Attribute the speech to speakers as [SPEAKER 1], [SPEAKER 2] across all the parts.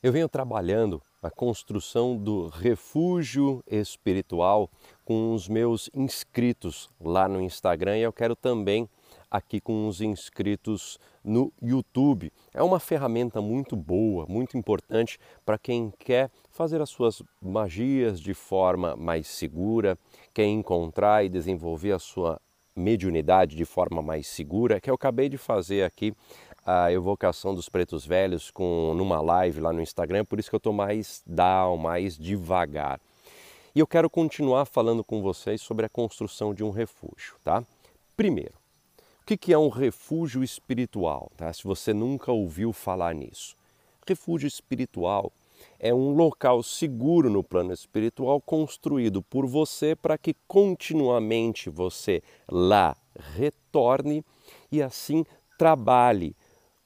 [SPEAKER 1] Eu venho trabalhando a construção do refúgio espiritual com os meus inscritos lá no Instagram e eu quero também aqui com os inscritos no YouTube. É uma ferramenta muito boa, muito importante para quem quer fazer as suas magias de forma mais segura, quer encontrar e desenvolver a sua mediunidade de forma mais segura, que eu acabei de fazer aqui a evocação dos pretos velhos com numa live lá no Instagram, por isso que eu estou mais down, mais devagar. E eu quero continuar falando com vocês sobre a construção de um refúgio, tá? Primeiro, o que é um refúgio espiritual, tá? Se você nunca ouviu falar nisso. Refúgio espiritual é um local seguro no plano espiritual construído por você para que continuamente você lá retorne e assim trabalhe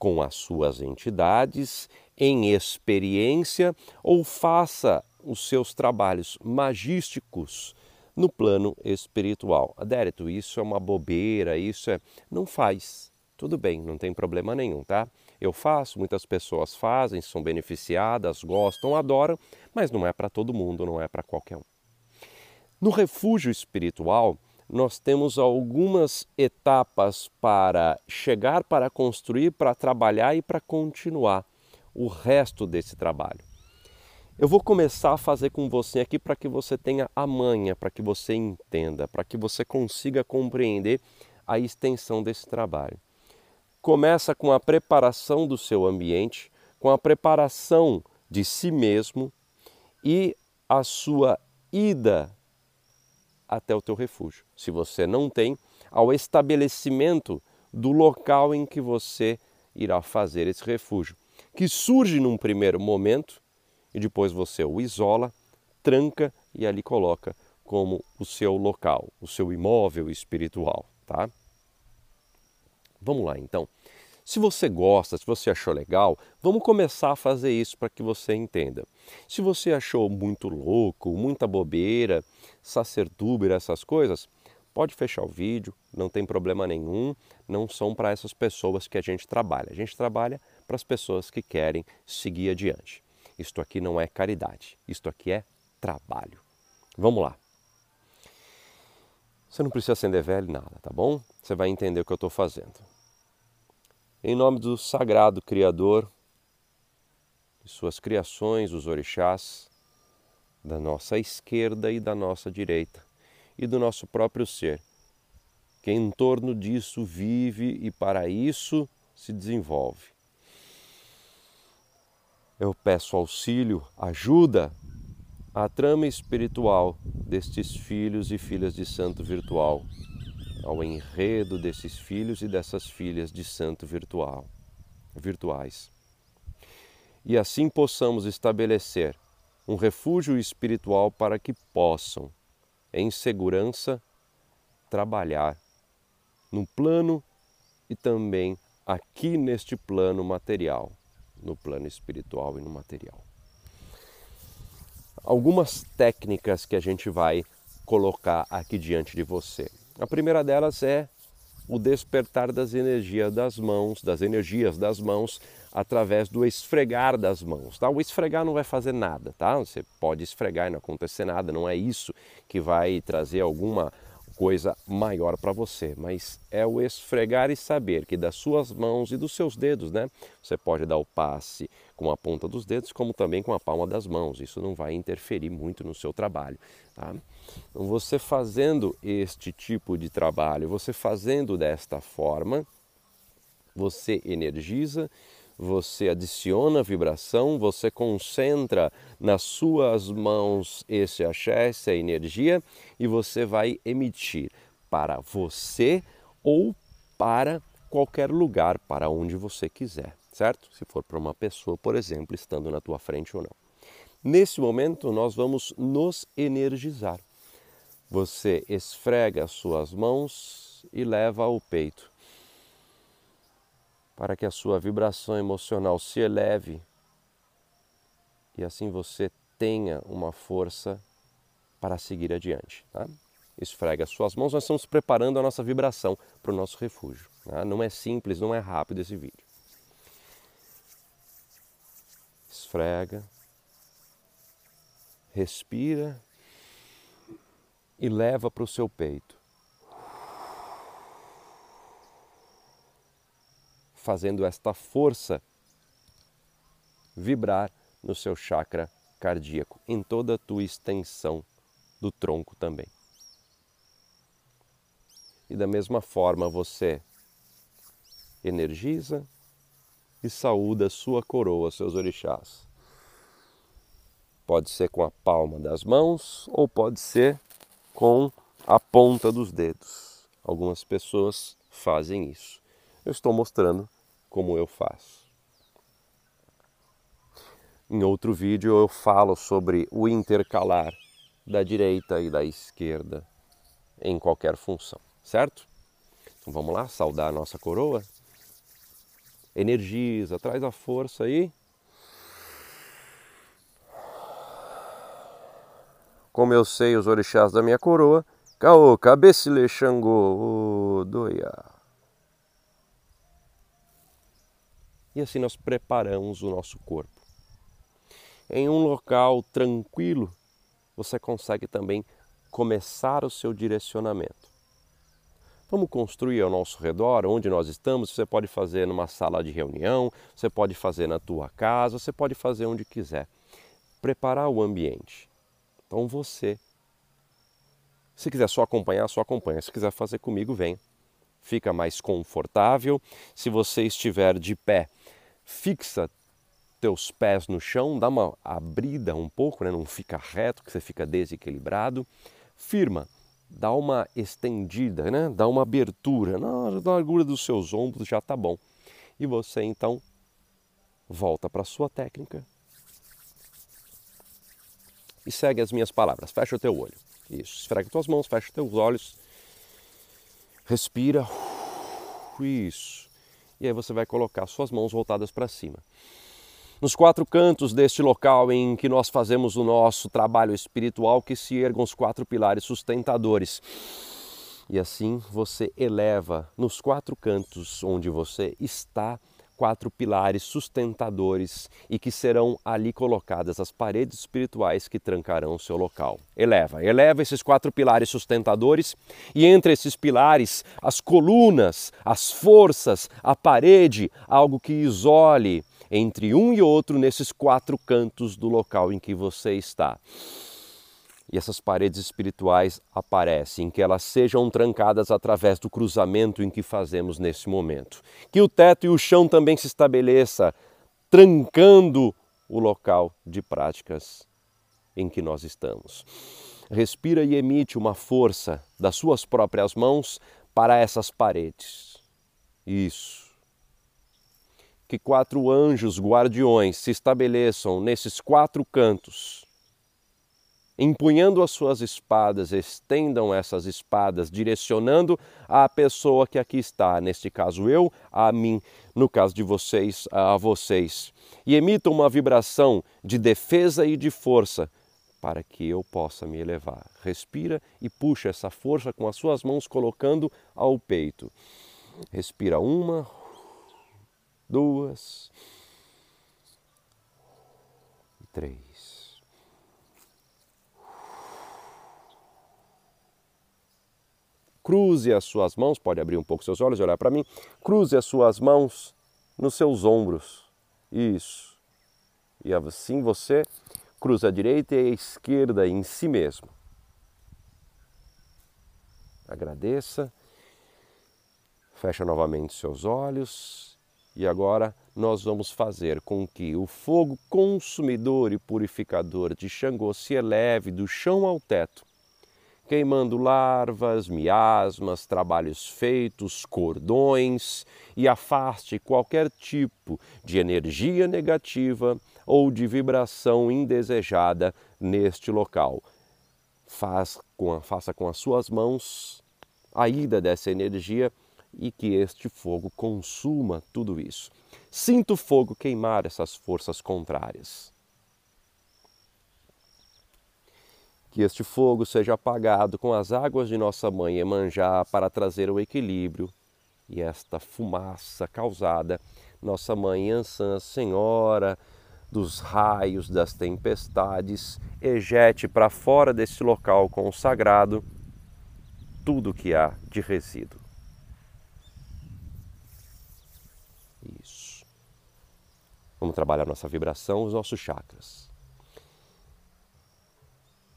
[SPEAKER 1] com as suas entidades em experiência ou faça os seus trabalhos magísticos no plano espiritual. Adérito, isso é uma bobeira, isso é. Não faz. Tudo bem, não tem problema nenhum, tá? Eu faço, muitas pessoas fazem, são beneficiadas, gostam, adoram, mas não é para todo mundo, não é para qualquer um. No refúgio espiritual, nós temos algumas etapas para chegar, para construir, para trabalhar e para continuar o resto desse trabalho. Eu vou começar a fazer com você aqui para que você tenha a manha, para que você entenda, para que você consiga compreender a extensão desse trabalho. Começa com a preparação do seu ambiente, com a preparação de si mesmo e a sua ida até o teu refúgio. Se você não tem, ao estabelecimento do local em que você irá fazer esse refúgio, que surge num primeiro momento e depois você o isola, tranca e ali coloca como o seu local, o seu imóvel espiritual, tá? Vamos lá então. Se você gosta, se você achou legal, vamos começar a fazer isso para que você entenda. Se você achou muito louco, muita bobeira, sacerdote, essas coisas, pode fechar o vídeo, não tem problema nenhum, não são para essas pessoas que a gente trabalha. A gente trabalha para as pessoas que querem seguir adiante. Isto aqui não é caridade, isto aqui é trabalho. Vamos lá. Você não precisa acender velho nada, tá bom? Você vai entender o que eu estou fazendo. Em nome do sagrado Criador, de suas criações, os orixás, da nossa esquerda e da nossa direita, e do nosso próprio ser, que em torno disso vive e para isso se desenvolve. Eu peço auxílio, ajuda à trama espiritual destes filhos e filhas de santo virtual ao enredo desses filhos e dessas filhas de santo virtual, virtuais. E assim possamos estabelecer um refúgio espiritual para que possam, em segurança, trabalhar no plano e também aqui neste plano material, no plano espiritual e no material. Algumas técnicas que a gente vai colocar aqui diante de você. A primeira delas é o despertar das energias das mãos, das energias das mãos através do esfregar das mãos, tá? O esfregar não vai fazer nada, tá? Você pode esfregar e não acontecer nada, não é isso que vai trazer alguma coisa maior para você, mas é o esfregar e saber que das suas mãos e dos seus dedos, né? Você pode dar o passe com a ponta dos dedos, como também com a palma das mãos. Isso não vai interferir muito no seu trabalho, tá? Então, você fazendo este tipo de trabalho, você fazendo desta forma, você energiza, você adiciona vibração, você concentra nas suas mãos esse axé, essa energia e você vai emitir para você ou para qualquer lugar, para onde você quiser, certo? Se for para uma pessoa, por exemplo, estando na tua frente ou não. Nesse momento, nós vamos nos energizar. Você esfrega as suas mãos e leva ao peito para que a sua vibração emocional se eleve e assim você tenha uma força para seguir adiante. Tá? Esfrega as suas mãos, nós estamos preparando a nossa vibração para o nosso refúgio. Tá? Não é simples, não é rápido esse vídeo. Esfrega. Respira e leva para o seu peito. Fazendo esta força vibrar no seu chakra cardíaco, em toda a tua extensão do tronco também. E da mesma forma você energiza e saúda sua coroa, seus orixás. Pode ser com a palma das mãos ou pode ser com a ponta dos dedos. Algumas pessoas fazem isso. Eu estou mostrando como eu faço. Em outro vídeo eu falo sobre o intercalar da direita e da esquerda em qualquer função, certo? Então vamos lá, saudar a nossa coroa. Energiza, traz a força aí. Como eu sei os orixás da minha coroa, Caô, cabecile Xangô, doia. E assim nós preparamos o nosso corpo. Em um local tranquilo, você consegue também começar o seu direcionamento. Vamos construir ao nosso redor, onde nós estamos, você pode fazer numa sala de reunião, você pode fazer na tua casa, você pode fazer onde quiser. Preparar o ambiente. Então você, se quiser só acompanhar, só acompanha. Se quiser fazer comigo, vem. Fica mais confortável. Se você estiver de pé, fixa teus pés no chão, dá uma abrida um pouco, né? não fica reto, que você fica desequilibrado. Firma dá uma estendida, né? dá uma abertura na largura dos seus ombros, já está bom. E você então volta para a sua técnica e segue as minhas palavras. Fecha o teu olho. Isso. Esfrega tuas mãos, fecha os teus olhos. Respira. Isso. E aí você vai colocar suas mãos voltadas para cima. Nos quatro cantos deste local em que nós fazemos o nosso trabalho espiritual, que se ergam os quatro pilares sustentadores. E assim você eleva nos quatro cantos onde você está quatro pilares sustentadores e que serão ali colocadas as paredes espirituais que trancarão o seu local. Eleva, eleva esses quatro pilares sustentadores e entre esses pilares as colunas, as forças, a parede, algo que isole entre um e outro nesses quatro cantos do local em que você está. E essas paredes espirituais aparecem, que elas sejam trancadas através do cruzamento em que fazemos nesse momento. Que o teto e o chão também se estabeleça, trancando o local de práticas em que nós estamos. Respira e emite uma força das suas próprias mãos para essas paredes. Isso que quatro anjos guardiões se estabeleçam nesses quatro cantos, empunhando as suas espadas, estendam essas espadas, direcionando a pessoa que aqui está, neste caso eu, a mim, no caso de vocês, a vocês, e emitam uma vibração de defesa e de força para que eu possa me elevar. Respira e puxa essa força com as suas mãos colocando ao peito. Respira uma, duas, três. Cruze as suas mãos, pode abrir um pouco seus olhos e olhar para mim. Cruze as suas mãos nos seus ombros. Isso. E assim você cruza a direita e a esquerda em si mesmo. Agradeça. Fecha novamente seus olhos e agora nós vamos fazer com que o fogo consumidor e purificador de Xangô se eleve do chão ao teto, queimando larvas, miasmas, trabalhos feitos, cordões e afaste qualquer tipo de energia negativa ou de vibração indesejada neste local. Faz com a, faça com as suas mãos a ida dessa energia e que este fogo consuma tudo isso. Sinta o fogo queimar essas forças contrárias. Que este fogo seja apagado com as águas de nossa mãe Emanjá para trazer o equilíbrio e esta fumaça causada, nossa mãe Ansan, Senhora dos raios, das tempestades, ejete para fora desse local consagrado tudo que há de resíduo. Isso. Vamos trabalhar nossa vibração, os nossos chakras.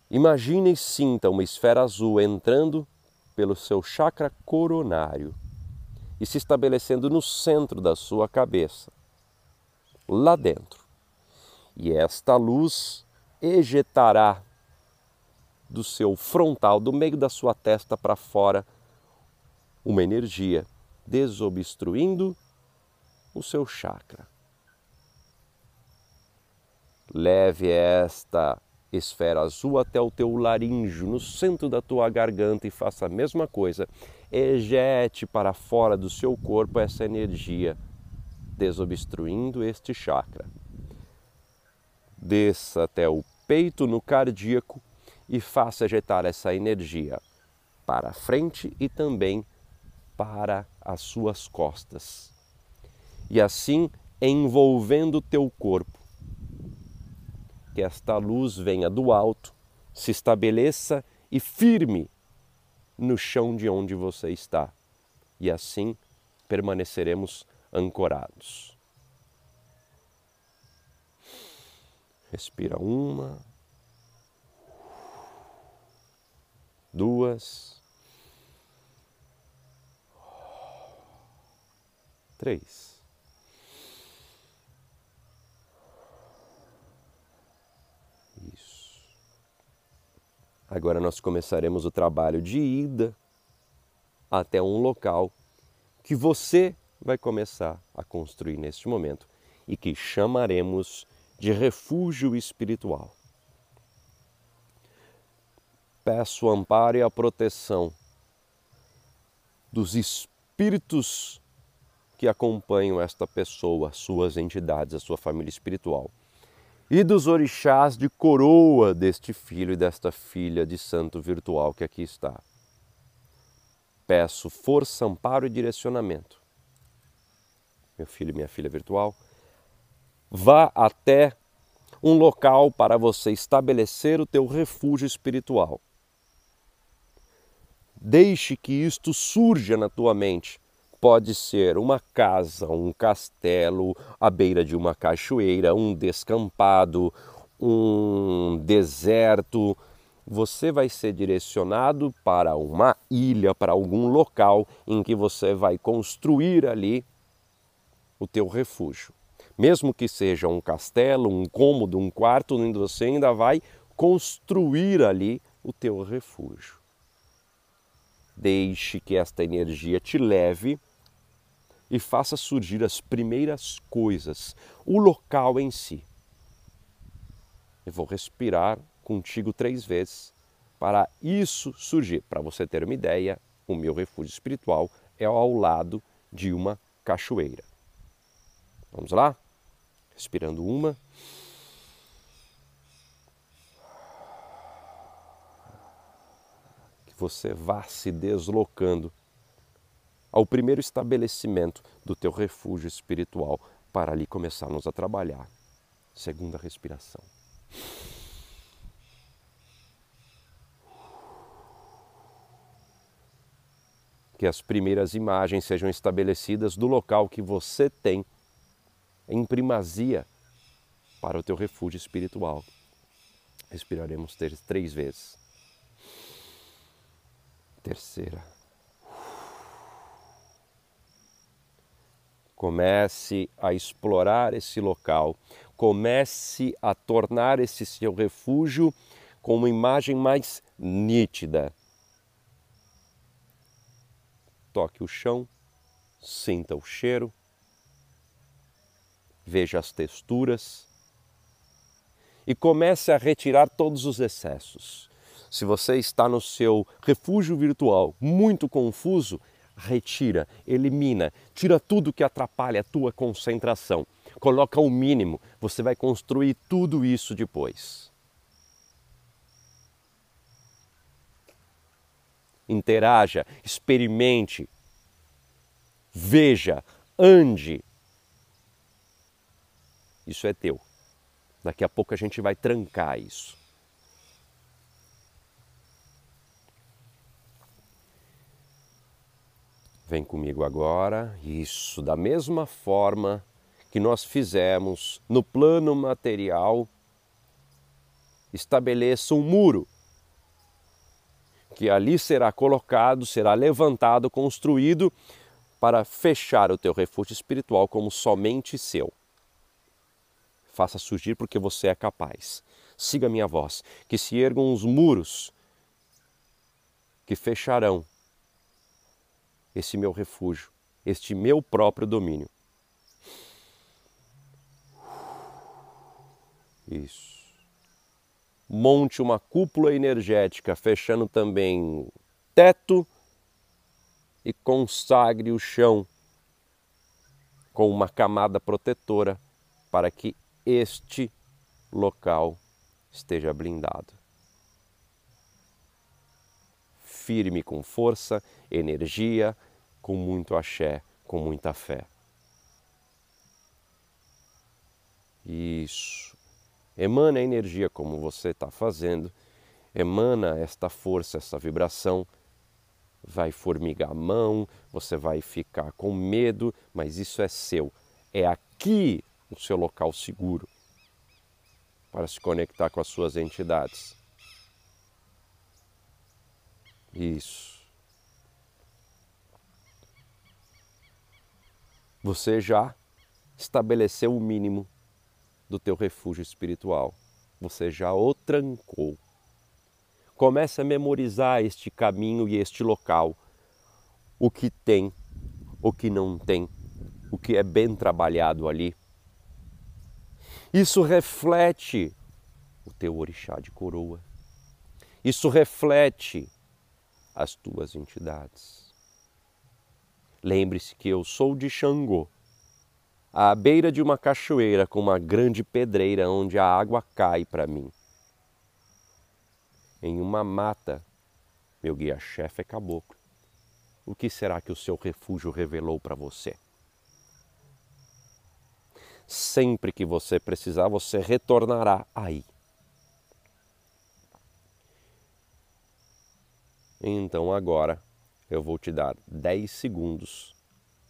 [SPEAKER 1] Imagine e sinta uma esfera azul entrando pelo seu chakra coronário e se estabelecendo no centro da sua cabeça, lá dentro. E esta luz ejetará do seu frontal, do meio da sua testa para fora, uma energia desobstruindo o seu chakra. Leve esta esfera azul até o teu laríngeo, no centro da tua garganta e faça a mesma coisa. Ejete para fora do seu corpo essa energia, desobstruindo este chakra. Desça até o peito no cardíaco e faça ejetar essa energia para frente e também para as suas costas. E assim envolvendo o teu corpo. Que esta luz venha do alto, se estabeleça e firme no chão de onde você está. E assim permaneceremos ancorados. Respira uma, duas, três. Agora nós começaremos o trabalho de ida até um local que você vai começar a construir neste momento e que chamaremos de refúgio espiritual. Peço o amparo e a proteção dos espíritos que acompanham esta pessoa, suas entidades, a sua família espiritual, e dos orixás de coroa deste filho e desta filha de santo virtual que aqui está. Peço força, amparo e direcionamento. Meu filho e minha filha virtual, vá até um local para você estabelecer o teu refúgio espiritual. Deixe que isto surja na tua mente. Pode ser uma casa, um castelo, à beira de uma cachoeira, um descampado, um deserto. Você vai ser direcionado para uma ilha, para algum local em que você vai construir ali o teu refúgio. Mesmo que seja um castelo, um cômodo, um quarto, você ainda vai construir ali o teu refúgio. Deixe que esta energia te leve e faça surgir as primeiras coisas, o local em si. Eu vou respirar contigo três vezes para isso surgir. Para você ter uma ideia, o meu refúgio espiritual é ao lado de uma cachoeira. Vamos lá? Respirando uma. Você vá se deslocando ao primeiro estabelecimento do teu refúgio espiritual para ali começarmos a trabalhar. Segunda respiração. Que as primeiras imagens sejam estabelecidas do local que você tem em primazia para o teu refúgio espiritual. Respiraremos três vezes terceira. Comece a explorar esse local, comece a tornar esse seu refúgio com uma imagem mais nítida. Toque o chão, sinta o cheiro, veja as texturas e comece a retirar todos os excessos se você está no seu refúgio virtual muito confuso, retira, elimina, tira tudo que atrapalha a tua concentração. Coloca o mínimo, você vai construir tudo isso depois. Interaja, experimente, veja, ande. Isso é teu. Daqui a pouco a gente vai trancar isso. Vem comigo agora. Isso, da mesma forma que nós fizemos no plano material, estabeleça um muro que ali será colocado, será levantado, construído para fechar o teu refúgio espiritual como somente seu. Faça surgir porque você é capaz. Siga minha voz, que se ergam os muros que fecharão esse meu refúgio, este meu próprio domínio. Isso. Monte uma cúpula energética, fechando também o teto e consagre o chão com uma camada protetora para que este local esteja blindado. Firme com força, energia, com muito axé, com muita fé. Isso. Emana a energia como você está fazendo, emana esta força, essa vibração. Vai formigar a mão, você vai ficar com medo, mas isso é seu. É aqui o seu local seguro para se conectar com as suas entidades. Isso. Você já estabeleceu o mínimo do teu refúgio espiritual. Você já o trancou. Comece a memorizar este caminho e este local. O que tem, o que não tem, o que é bem trabalhado ali. Isso reflete o teu orixá de coroa. Isso reflete as tuas entidades. Lembre-se que eu sou de Xangô, à beira de uma cachoeira com uma grande pedreira onde a água cai para mim. Em uma mata, meu guia-chefe é caboclo. O que será que o seu refúgio revelou para você? Sempre que você precisar, você retornará aí. Então agora eu vou te dar 10 segundos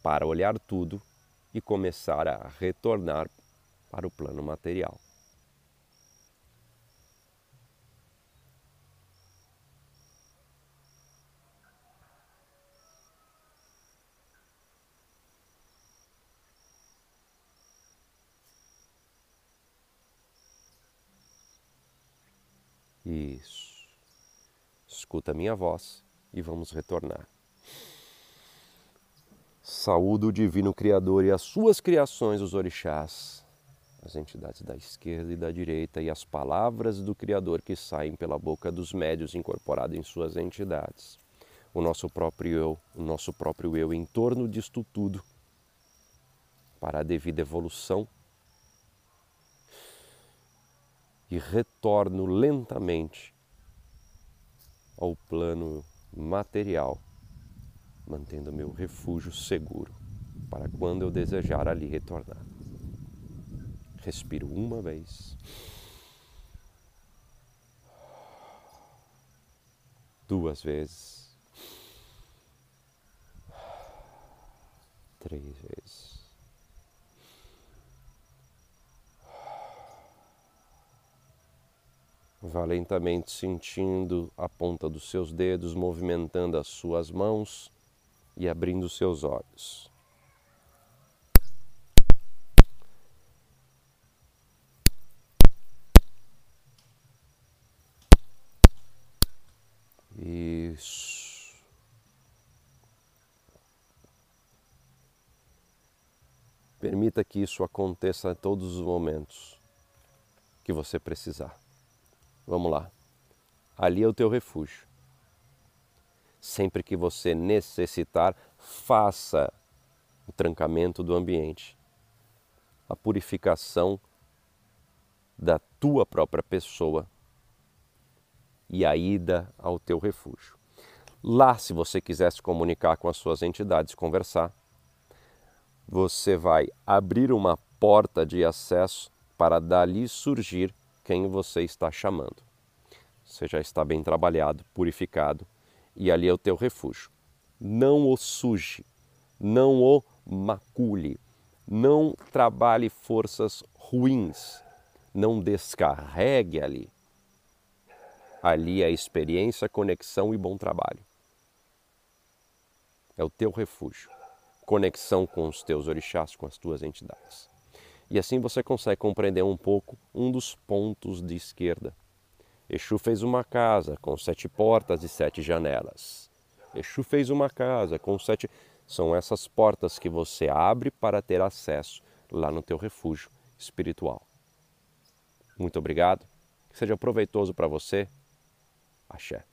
[SPEAKER 1] para olhar tudo e começar a retornar para o plano material. Isso. Escuta a minha voz e vamos retornar. Saúdo o Divino Criador e as suas criações, os orixás, as entidades da esquerda e da direita e as palavras do Criador que saem pela boca dos médios incorporados em suas entidades. O nosso próprio eu, o nosso próprio eu em torno disto tudo, para a devida evolução. E retorno lentamente ao plano material, mantendo meu refúgio seguro para quando eu desejar ali retornar. Respiro uma vez. Duas vezes. Três vezes. Vá lentamente sentindo a ponta dos seus dedos, movimentando as suas mãos e abrindo seus olhos. Isso. Permita que isso aconteça em todos os momentos que você precisar. Vamos lá. Ali é o teu refúgio. Sempre que você necessitar, faça o trancamento do ambiente, a purificação da tua própria pessoa e a ida ao teu refúgio. Lá, se você quiser se comunicar com as suas entidades, conversar, você vai abrir uma porta de acesso para dali surgir quem você está chamando. Você já está bem trabalhado, purificado, e ali é o teu refúgio. Não o suje, não o macule, não trabalhe forças ruins, não descarregue ali. Ali é experiência, conexão e bom trabalho. É o teu refúgio, conexão com os teus orixás, com as tuas entidades. E assim você consegue compreender um pouco um dos pontos de esquerda. Exu fez uma casa com sete portas e sete janelas. Exu fez uma casa com sete. São essas portas que você abre para ter acesso lá no teu refúgio espiritual. Muito obrigado. Que seja proveitoso para você. Axé.